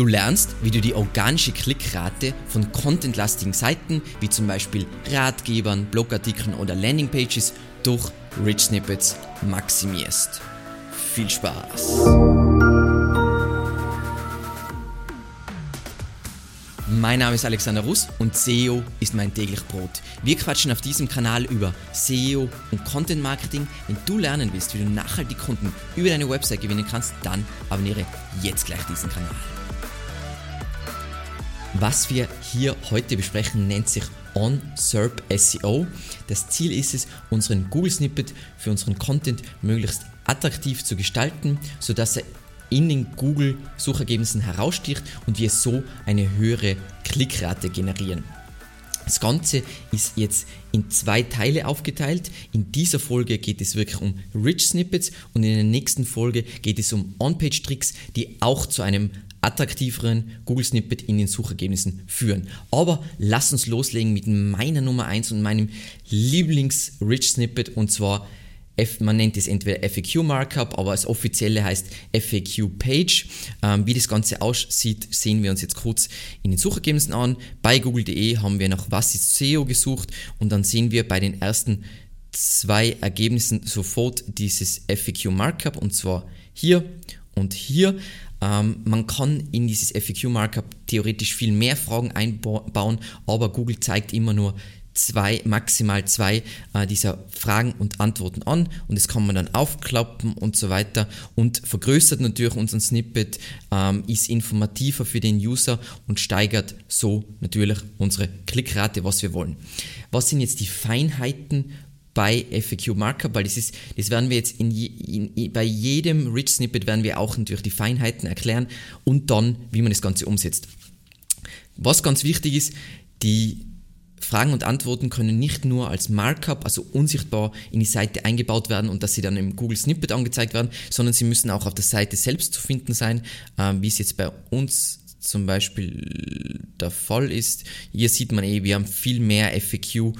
Du lernst, wie du die organische Klickrate von contentlastigen Seiten wie zum Beispiel Ratgebern, Blogartikeln oder Landingpages durch Rich Snippets maximierst. Viel Spaß! Mein Name ist Alexander Russ und SEO ist mein täglich Brot. Wir quatschen auf diesem Kanal über SEO und Content Marketing. Wenn du lernen willst, wie du nachhaltig Kunden über deine Website gewinnen kannst, dann abonniere jetzt gleich diesen Kanal. Was wir hier heute besprechen, nennt sich On-SERP SEO. Das Ziel ist es, unseren Google Snippet für unseren Content möglichst attraktiv zu gestalten, sodass er in den Google Suchergebnissen heraussticht und wir so eine höhere Klickrate generieren. Das Ganze ist jetzt in zwei Teile aufgeteilt. In dieser Folge geht es wirklich um Rich Snippets und in der nächsten Folge geht es um On-Page-Tricks, die auch zu einem attraktiveren Google Snippet in den Suchergebnissen führen. Aber lass uns loslegen mit meiner Nummer 1 und meinem Lieblings-Rich Snippet und zwar man nennt es entweder FAQ Markup, aber das offizielle heißt FAQ Page. Ähm, wie das Ganze aussieht, sehen wir uns jetzt kurz in den Suchergebnissen an. Bei google.de haben wir nach Was ist SEO gesucht und dann sehen wir bei den ersten zwei Ergebnissen sofort dieses FAQ Markup und zwar hier und hier. Ähm, man kann in dieses FAQ-Markup theoretisch viel mehr Fragen einbauen, aber Google zeigt immer nur zwei, maximal zwei äh, dieser Fragen und Antworten an und das kann man dann aufklappen und so weiter und vergrößert natürlich unseren Snippet, ähm, ist informativer für den User und steigert so natürlich unsere Klickrate, was wir wollen. Was sind jetzt die Feinheiten bei FAQ Markup, weil das ist, das werden wir jetzt in, je, in, bei jedem Rich Snippet werden wir auch natürlich die Feinheiten erklären und dann, wie man das Ganze umsetzt. Was ganz wichtig ist, die Fragen und Antworten können nicht nur als Markup, also unsichtbar in die Seite eingebaut werden und dass sie dann im Google Snippet angezeigt werden, sondern sie müssen auch auf der Seite selbst zu finden sein, äh, wie es jetzt bei uns zum Beispiel der Fall ist. Hier sieht man eh, wir haben viel mehr FAQ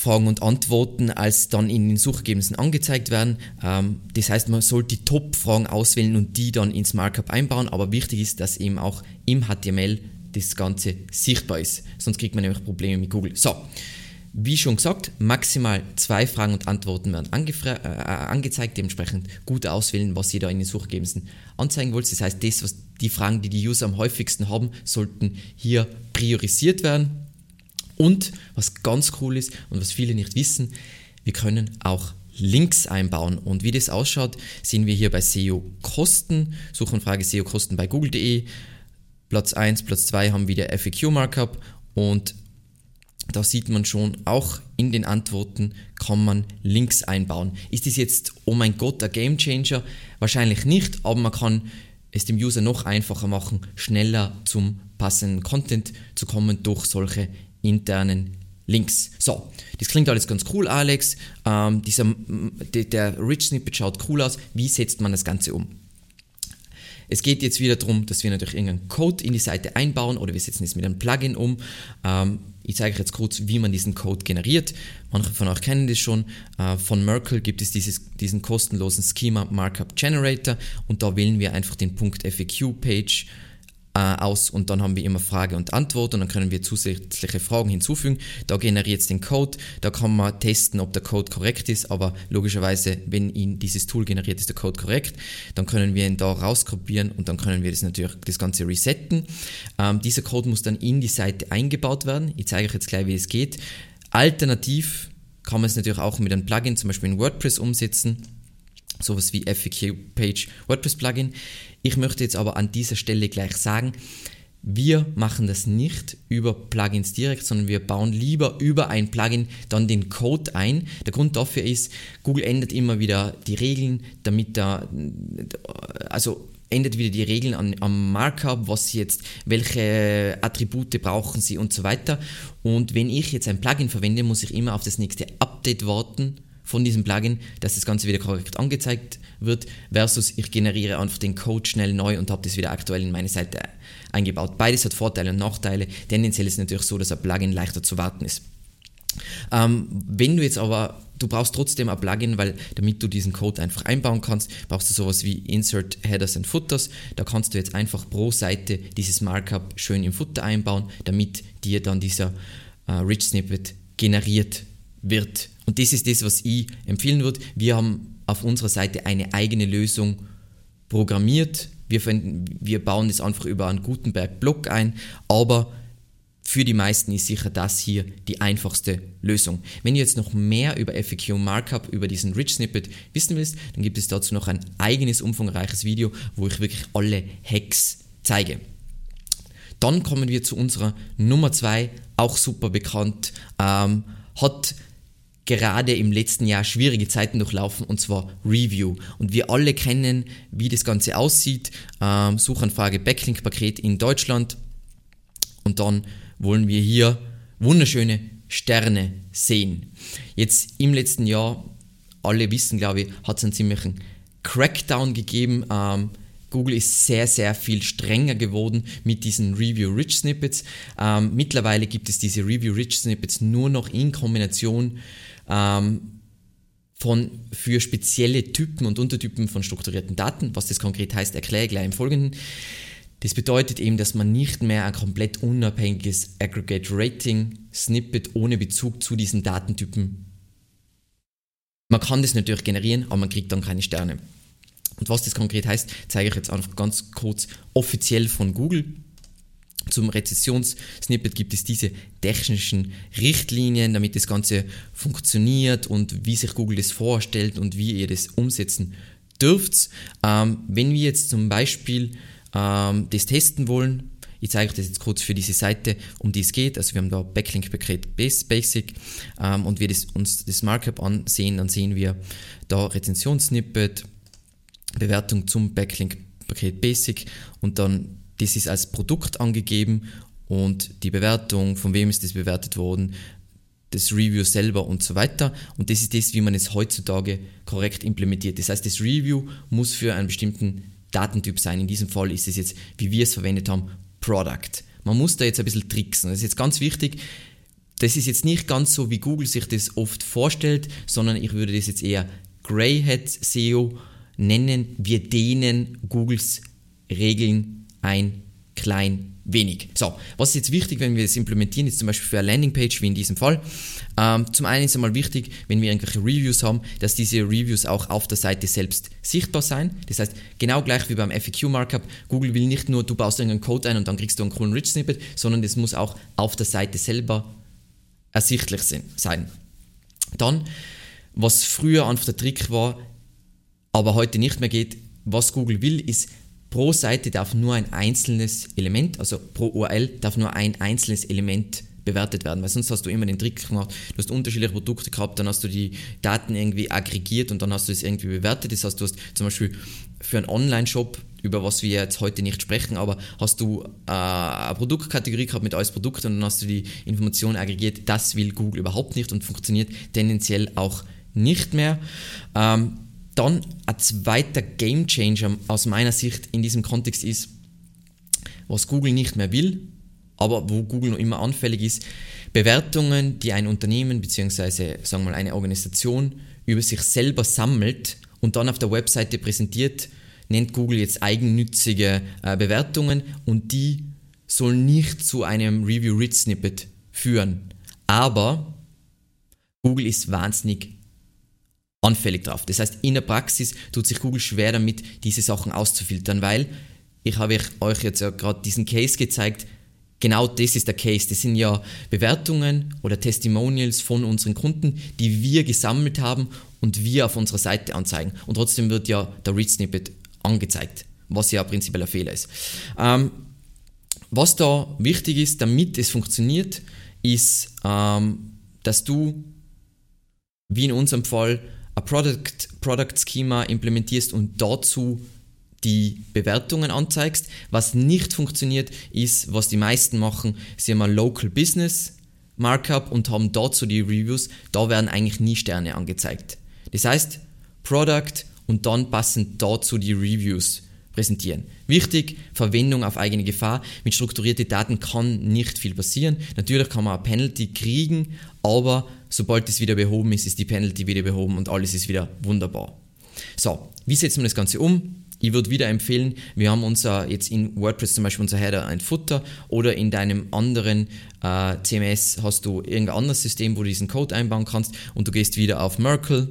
Fragen und Antworten als dann in den Suchergebnissen angezeigt werden. Ähm, das heißt, man sollte die Top-Fragen auswählen und die dann ins Markup einbauen, aber wichtig ist, dass eben auch im HTML das Ganze sichtbar ist. Sonst kriegt man nämlich Probleme mit Google. So, wie schon gesagt, maximal zwei Fragen und Antworten werden äh, angezeigt, dementsprechend gut auswählen, was ihr da in den Suchergebnissen anzeigen wollt. Das heißt, das, was die Fragen, die die User am häufigsten haben, sollten hier priorisiert werden. Und was ganz cool ist und was viele nicht wissen, wir können auch Links einbauen. Und wie das ausschaut, sehen wir hier bei SEO Kosten, Suchanfrage SEO Kosten bei google.de. Platz 1, Platz 2 haben wir der FAQ Markup und da sieht man schon, auch in den Antworten kann man Links einbauen. Ist das jetzt, oh mein Gott, ein Game Changer? Wahrscheinlich nicht, aber man kann es dem User noch einfacher machen, schneller zum passenden Content zu kommen durch solche internen Links. So, das klingt alles ganz cool, Alex. Ähm, dieser, der, Rich Snippet schaut cool aus. Wie setzt man das Ganze um? Es geht jetzt wieder darum, dass wir natürlich irgendeinen Code in die Seite einbauen oder wir setzen es mit einem Plugin um. Ähm, ich zeige euch jetzt kurz, wie man diesen Code generiert. Manche von euch kennen das schon. Äh, von Merkle gibt es dieses, diesen kostenlosen Schema Markup Generator und da wählen wir einfach den Punkt FAQ Page aus und dann haben wir immer Frage und Antwort und dann können wir zusätzliche Fragen hinzufügen. Da generiert es den Code, da kann man testen, ob der Code korrekt ist, aber logischerweise, wenn ihn dieses Tool generiert, ist der Code korrekt. Dann können wir ihn da rauskopieren und dann können wir das natürlich das Ganze resetten. Ähm, dieser Code muss dann in die Seite eingebaut werden. Ich zeige euch jetzt gleich, wie es geht. Alternativ kann man es natürlich auch mit einem Plugin, zum Beispiel in WordPress umsetzen sowas wie FAQ Page WordPress Plugin. Ich möchte jetzt aber an dieser Stelle gleich sagen, wir machen das nicht über Plugins direkt, sondern wir bauen lieber über ein Plugin dann den Code ein. Der Grund dafür ist, Google ändert immer wieder die Regeln, damit da, also ändert wieder die Regeln an, am Markup, was sie jetzt, welche Attribute brauchen sie und so weiter. Und wenn ich jetzt ein Plugin verwende, muss ich immer auf das nächste Update warten von diesem Plugin, dass das Ganze wieder korrekt angezeigt wird, versus ich generiere einfach den Code schnell neu und habe das wieder aktuell in meine Seite eingebaut. Beides hat Vorteile und Nachteile. Tendenziell ist es natürlich so, dass ein Plugin leichter zu warten ist. Ähm, wenn du jetzt aber du brauchst trotzdem ein Plugin, weil damit du diesen Code einfach einbauen kannst, brauchst du sowas wie Insert Headers and Footers. Da kannst du jetzt einfach pro Seite dieses Markup schön im Footer einbauen, damit dir dann dieser äh, Rich Snippet generiert wird. Und das ist das, was ich empfehlen würde. Wir haben auf unserer Seite eine eigene Lösung programmiert. Wir, wir bauen das einfach über einen Gutenberg-Block ein, aber für die meisten ist sicher das hier die einfachste Lösung. Wenn du jetzt noch mehr über FAQ Markup, über diesen Rich Snippet wissen willst, dann gibt es dazu noch ein eigenes umfangreiches Video, wo ich wirklich alle Hacks zeige. Dann kommen wir zu unserer Nummer 2, auch super bekannt, ähm, hat gerade im letzten Jahr schwierige Zeiten durchlaufen und zwar Review. Und wir alle kennen, wie das Ganze aussieht. Ähm, Suchanfrage Backlink-Paket in Deutschland und dann wollen wir hier wunderschöne Sterne sehen. Jetzt im letzten Jahr, alle wissen glaube ich, hat es einen ziemlichen Crackdown gegeben. Ähm, Google ist sehr, sehr viel strenger geworden mit diesen Review-Rich Snippets. Ähm, mittlerweile gibt es diese Review-Rich Snippets nur noch in Kombination ähm, von für spezielle Typen und Untertypen von strukturierten Daten. Was das konkret heißt, erkläre ich gleich im Folgenden. Das bedeutet eben, dass man nicht mehr ein komplett unabhängiges Aggregate Rating Snippet ohne Bezug zu diesen Datentypen. Man kann das natürlich generieren, aber man kriegt dann keine Sterne. Und was das konkret heißt, zeige ich jetzt einfach ganz kurz offiziell von Google. Zum Rezessionssnippet gibt es diese technischen Richtlinien, damit das Ganze funktioniert und wie sich Google das vorstellt und wie ihr das umsetzen dürft. Ähm, wenn wir jetzt zum Beispiel ähm, das testen wollen. Ich zeige euch das jetzt kurz für diese Seite, um die es geht. Also wir haben da Backlink-Paket Basic ähm, und wir das, uns das Markup ansehen, dann sehen wir da Rezensionssnippet, Bewertung zum Backlink-Paket Basic und dann das ist als Produkt angegeben und die Bewertung, von wem ist das bewertet worden, das Review selber und so weiter. Und das ist das, wie man es heutzutage korrekt implementiert. Das heißt, das Review muss für einen bestimmten Datentyp sein. In diesem Fall ist es jetzt, wie wir es verwendet haben, Product. Man muss da jetzt ein bisschen tricksen. Das ist jetzt ganz wichtig. Das ist jetzt nicht ganz so, wie Google sich das oft vorstellt, sondern ich würde das jetzt eher Greyhead SEO nennen. Wir dehnen Googles Regeln ein klein wenig. So, was ist jetzt wichtig, wenn wir das implementieren, ist zum Beispiel für eine Landingpage, wie in diesem Fall. Ähm, zum einen ist einmal wichtig, wenn wir irgendwelche Reviews haben, dass diese Reviews auch auf der Seite selbst sichtbar sein. Das heißt, genau gleich wie beim FAQ-Markup, Google will nicht nur, du baust irgendeinen Code ein und dann kriegst du einen coolen Rich-Snippet, sondern das muss auch auf der Seite selber ersichtlich sein. Dann, was früher einfach der Trick war, aber heute nicht mehr geht, was Google will, ist pro Seite darf nur ein einzelnes Element, also pro URL darf nur ein einzelnes Element bewertet werden, weil sonst hast du immer den Trick gemacht, du hast unterschiedliche Produkte gehabt, dann hast du die Daten irgendwie aggregiert und dann hast du es irgendwie bewertet. Das heißt, du hast zum Beispiel für einen Online-Shop, über was wir jetzt heute nicht sprechen, aber hast du äh, eine Produktkategorie gehabt mit alles Produkte und dann hast du die Informationen aggregiert. Das will Google überhaupt nicht und funktioniert tendenziell auch nicht mehr. Ähm, dann ein zweiter Game Changer aus meiner Sicht in diesem Kontext ist, was Google nicht mehr will, aber wo Google noch immer anfällig ist, Bewertungen, die ein Unternehmen bzw. sagen wir mal eine Organisation über sich selber sammelt und dann auf der Webseite präsentiert, nennt Google jetzt eigennützige äh, Bewertungen und die sollen nicht zu einem Review Rich Snippet führen. Aber Google ist wahnsinnig anfällig drauf. Das heißt, in der Praxis tut sich Google schwer damit, diese Sachen auszufiltern, weil ich habe euch jetzt ja gerade diesen Case gezeigt. Genau das ist der Case. Das sind ja Bewertungen oder Testimonials von unseren Kunden, die wir gesammelt haben und wir auf unserer Seite anzeigen. Und trotzdem wird ja der Read Snippet angezeigt, was ja prinzipiell ein Fehler ist. Ähm, was da wichtig ist, damit es funktioniert, ist, ähm, dass du, wie in unserem Fall, ein Product, Product Schema implementierst und dazu die Bewertungen anzeigst. Was nicht funktioniert, ist, was die meisten machen, sie haben ein Local Business Markup und haben dazu die Reviews. Da werden eigentlich nie Sterne angezeigt. Das heißt, Product und dann passend dazu die Reviews präsentieren. Wichtig, Verwendung auf eigene Gefahr. Mit strukturierten Daten kann nicht viel passieren. Natürlich kann man eine Penalty kriegen, aber sobald es wieder behoben ist, ist die Penalty wieder behoben und alles ist wieder wunderbar. So, wie setzen wir das Ganze um? Ich würde wieder empfehlen, wir haben unser jetzt in WordPress zum Beispiel unser Header ein Footer oder in deinem anderen äh, CMS hast du irgendein anderes System, wo du diesen Code einbauen kannst und du gehst wieder auf Merkle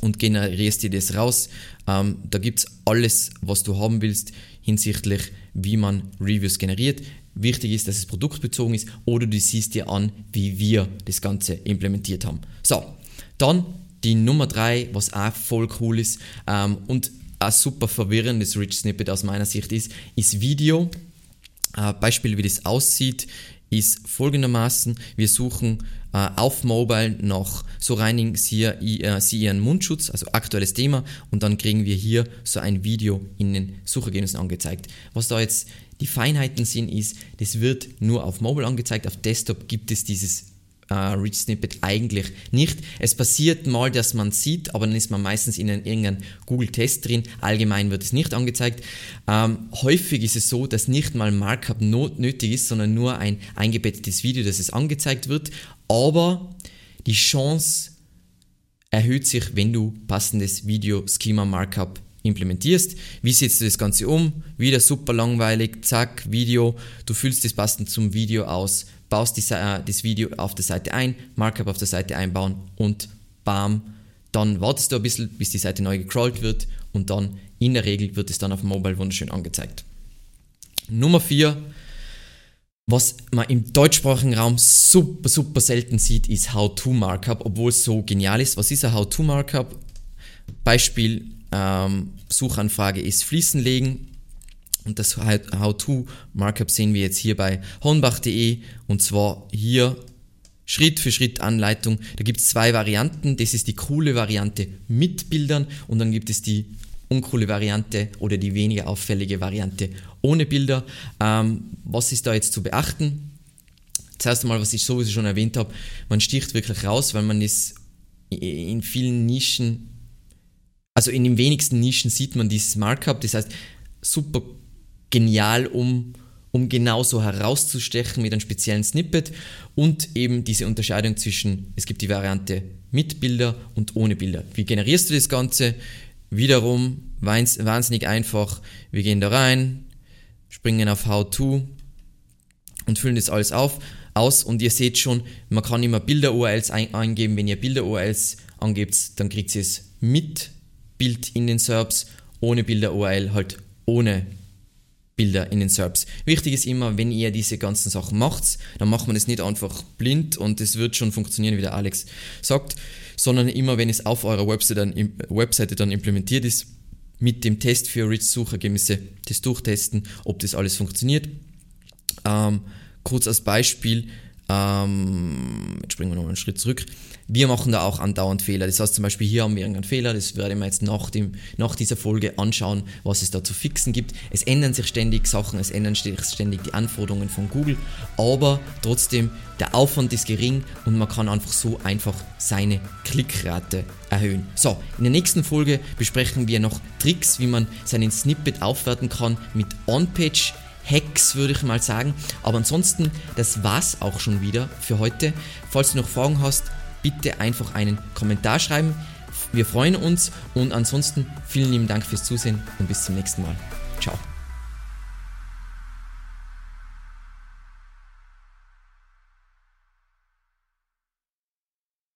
und generierst dir das raus. Ähm, da gibt es alles, was du haben willst hinsichtlich, wie man Reviews generiert. Wichtig ist, dass es produktbezogen ist oder du siehst dir an, wie wir das Ganze implementiert haben. So, dann die Nummer 3, was auch voll cool ist ähm, und ein super verwirrendes Rich Snippet aus meiner Sicht ist, ist Video. Äh, Beispiel, wie das aussieht, ist folgendermaßen, wir suchen äh, auf Mobile nach, so reinigen Sie, äh, Sie Ihren Mundschutz, also aktuelles Thema, und dann kriegen wir hier so ein Video in den Suchergebnissen angezeigt. Was da jetzt die Feinheiten sind, ist, das wird nur auf Mobile angezeigt, auf Desktop gibt es dieses äh, Rich Snippet eigentlich nicht. Es passiert mal, dass man sieht, aber dann ist man meistens in irgendeinem Google-Test drin. Allgemein wird es nicht angezeigt. Ähm, häufig ist es so, dass nicht mal Markup nötig ist, sondern nur ein eingebettetes Video, dass es angezeigt wird. Aber die Chance erhöht sich, wenn du passendes Video-Schema-Markup implementierst. Wie setzt du das Ganze um? Wieder super langweilig, zack, Video. Du füllst das passend zum Video aus baust die, äh, das Video auf der Seite ein, Markup auf der Seite einbauen und bam, dann wartest du ein bisschen, bis die Seite neu gecrawlt wird und dann in der Regel wird es dann auf Mobile wunderschön angezeigt. Nummer 4, was man im deutschsprachigen Raum super, super selten sieht, ist How-To-Markup, obwohl es so genial ist. Was ist ein How-To-Markup? Beispiel, ähm, Suchanfrage ist Fließen legen und das How-To-Markup sehen wir jetzt hier bei hornbach.de und zwar hier Schritt für Schritt Anleitung. Da gibt es zwei Varianten. Das ist die coole Variante mit Bildern und dann gibt es die uncoole Variante oder die weniger auffällige Variante ohne Bilder. Ähm, was ist da jetzt zu beachten? Zuerst einmal, was ich sowieso schon erwähnt habe, man sticht wirklich raus, weil man ist in vielen Nischen, also in den wenigsten Nischen sieht man dieses Markup. Das heißt, super genial, um, um genauso herauszustechen mit einem speziellen Snippet und eben diese Unterscheidung zwischen, es gibt die Variante mit Bilder und ohne Bilder. Wie generierst du das Ganze? Wiederum wahnsinnig einfach. Wir gehen da rein, springen auf How to und füllen das alles auf, aus und ihr seht schon, man kann immer Bilder-URLs ein, eingeben. Wenn ihr Bilder-URLs angebt, dann kriegt ihr es mit Bild in den SERPs, ohne Bilder-URL halt ohne Bilder in den SERPs. Wichtig ist immer, wenn ihr diese ganzen Sachen macht, dann macht man es nicht einfach blind und es wird schon funktionieren, wie der Alex sagt, sondern immer, wenn es auf eurer Webseite dann, Webseite dann implementiert ist, mit dem Test für Rich-Suchergebnisse das durchtesten, ob das alles funktioniert. Ähm, kurz als Beispiel, ähm, jetzt springen wir nochmal einen Schritt zurück. Wir machen da auch andauernd Fehler. Das heißt zum Beispiel, hier haben wir irgendeinen Fehler, das werden wir jetzt nach, dem, nach dieser Folge anschauen, was es da zu fixen gibt. Es ändern sich ständig Sachen, es ändern sich ständig die Anforderungen von Google, aber trotzdem, der Aufwand ist gering und man kann einfach so einfach seine Klickrate erhöhen. So, in der nächsten Folge besprechen wir noch Tricks, wie man seinen Snippet aufwerten kann mit On-Page Hacks, würde ich mal sagen. Aber ansonsten, das war's auch schon wieder für heute. Falls du noch Fragen hast, bitte einfach einen Kommentar schreiben. Wir freuen uns und ansonsten vielen lieben Dank fürs Zusehen und bis zum nächsten Mal. Ciao.